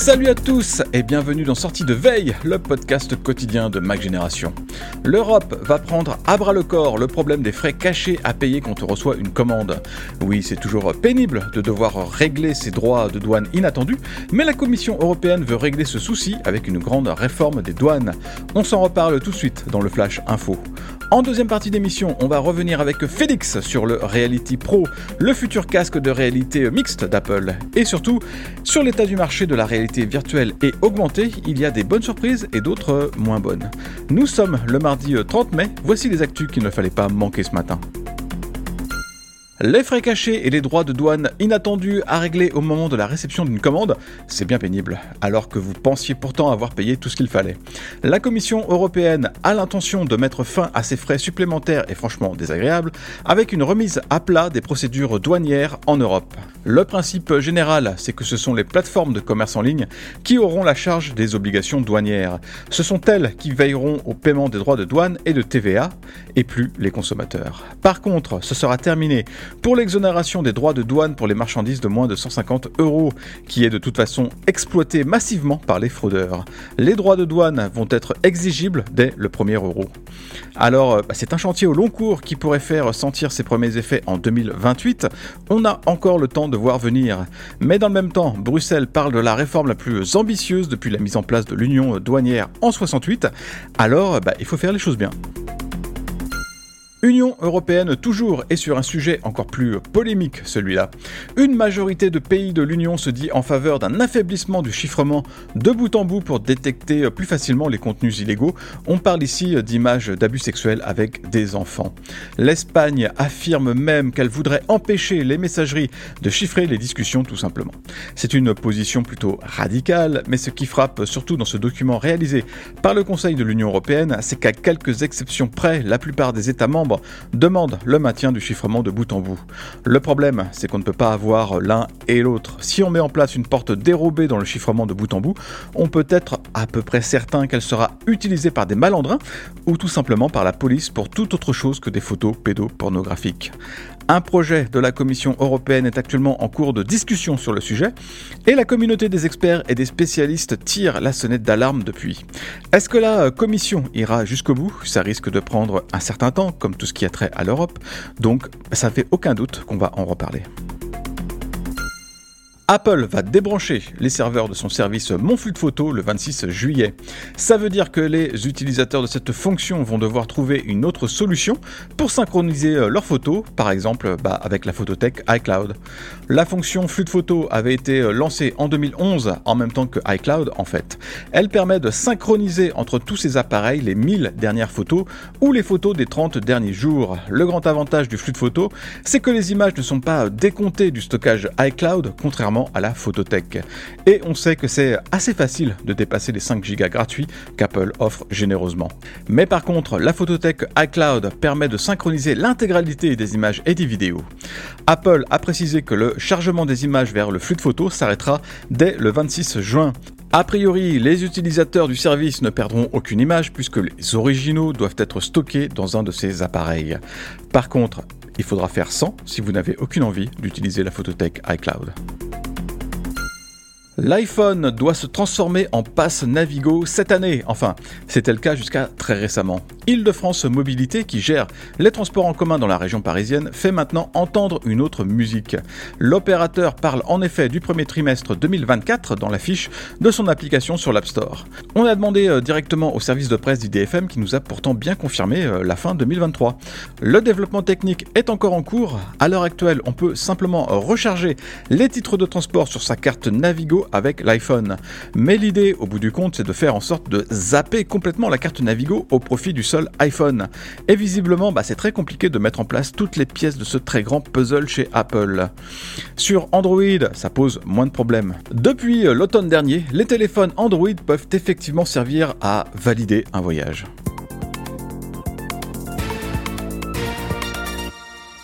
Salut à tous et bienvenue dans Sortie de Veille, le podcast quotidien de Mac Génération. L'Europe va prendre à bras le corps le problème des frais cachés à payer quand on reçoit une commande. Oui, c'est toujours pénible de devoir régler ses droits de douane inattendus, mais la Commission européenne veut régler ce souci avec une grande réforme des douanes. On s'en reparle tout de suite dans le Flash Info. En deuxième partie d'émission, on va revenir avec Félix sur le Reality Pro, le futur casque de réalité mixte d'Apple, et surtout sur l'état du marché de la réalité virtuelle et augmentée, il y a des bonnes surprises et d'autres moins bonnes. Nous sommes le mardi 30 mai, voici les actus qu'il ne fallait pas manquer ce matin. Les frais cachés et les droits de douane inattendus à régler au moment de la réception d'une commande, c'est bien pénible, alors que vous pensiez pourtant avoir payé tout ce qu'il fallait. La Commission européenne a l'intention de mettre fin à ces frais supplémentaires et franchement désagréables, avec une remise à plat des procédures douanières en Europe. Le principe général, c'est que ce sont les plateformes de commerce en ligne qui auront la charge des obligations douanières. Ce sont elles qui veilleront au paiement des droits de douane et de TVA, et plus les consommateurs. Par contre, ce sera terminé pour l'exonération des droits de douane pour les marchandises de moins de 150 euros, qui est de toute façon exploitée massivement par les fraudeurs. Les droits de douane vont être exigibles dès le premier euro. Alors, bah, c'est un chantier au long cours qui pourrait faire sentir ses premiers effets en 2028. On a encore le temps de voir venir. Mais dans le même temps, Bruxelles parle de la réforme la plus ambitieuse depuis la mise en place de l'union douanière en 68. Alors, bah, il faut faire les choses bien. Union européenne toujours et sur un sujet encore plus polémique celui-là. Une majorité de pays de l'Union se dit en faveur d'un affaiblissement du chiffrement de bout en bout pour détecter plus facilement les contenus illégaux. On parle ici d'images d'abus sexuels avec des enfants. L'Espagne affirme même qu'elle voudrait empêcher les messageries de chiffrer les discussions tout simplement. C'est une position plutôt radicale, mais ce qui frappe surtout dans ce document réalisé par le Conseil de l'Union européenne, c'est qu'à quelques exceptions près, la plupart des États membres demande le maintien du chiffrement de bout en bout. Le problème, c'est qu'on ne peut pas avoir l'un et l'autre. Si on met en place une porte dérobée dans le chiffrement de bout en bout, on peut être à peu près certain qu'elle sera utilisée par des malandrins ou tout simplement par la police pour toute autre chose que des photos pédopornographiques. Un projet de la Commission européenne est actuellement en cours de discussion sur le sujet et la communauté des experts et des spécialistes tire la sonnette d'alarme depuis. Est-ce que la Commission ira jusqu'au bout? Ça risque de prendre un certain temps, comme tout ce qui a trait à l'Europe, donc ça fait aucun doute qu'on va en reparler. Apple va débrancher les serveurs de son service Mon flux de photos le 26 juillet. Ça veut dire que les utilisateurs de cette fonction vont devoir trouver une autre solution pour synchroniser euh, leurs photos, par exemple bah, avec la photothèque iCloud. La fonction flux de photos avait été euh, lancée en 2011 en même temps que iCloud en fait. Elle permet de synchroniser entre tous ces appareils les 1000 dernières photos ou les photos des 30 derniers jours. Le grand avantage du flux de photos, c'est que les images ne sont pas décomptées du stockage iCloud, contrairement à la photothèque. Et on sait que c'est assez facile de dépasser les 5 Go gratuits qu'Apple offre généreusement. Mais par contre, la photothèque iCloud permet de synchroniser l'intégralité des images et des vidéos. Apple a précisé que le chargement des images vers le flux de photos s'arrêtera dès le 26 juin. A priori, les utilisateurs du service ne perdront aucune image puisque les originaux doivent être stockés dans un de ces appareils. Par contre, il faudra faire 100 si vous n'avez aucune envie d'utiliser la photothèque iCloud. L'iPhone doit se transformer en passe Navigo cette année. Enfin, c'était le cas jusqu'à très récemment. Île-de-France Mobilité, qui gère les transports en commun dans la région parisienne, fait maintenant entendre une autre musique. L'opérateur parle en effet du premier trimestre 2024 dans la fiche de son application sur l'App Store. On a demandé euh, directement au service de presse d'IDFM qui nous a pourtant bien confirmé euh, la fin 2023. Le développement technique est encore en cours. À l'heure actuelle, on peut simplement recharger les titres de transport sur sa carte Navigo avec l'iPhone. Mais l'idée, au bout du compte, c'est de faire en sorte de zapper complètement la carte Navigo au profit du seul iPhone. Et visiblement, bah, c'est très compliqué de mettre en place toutes les pièces de ce très grand puzzle chez Apple. Sur Android, ça pose moins de problèmes. Depuis l'automne dernier, les téléphones Android peuvent effectivement servir à valider un voyage.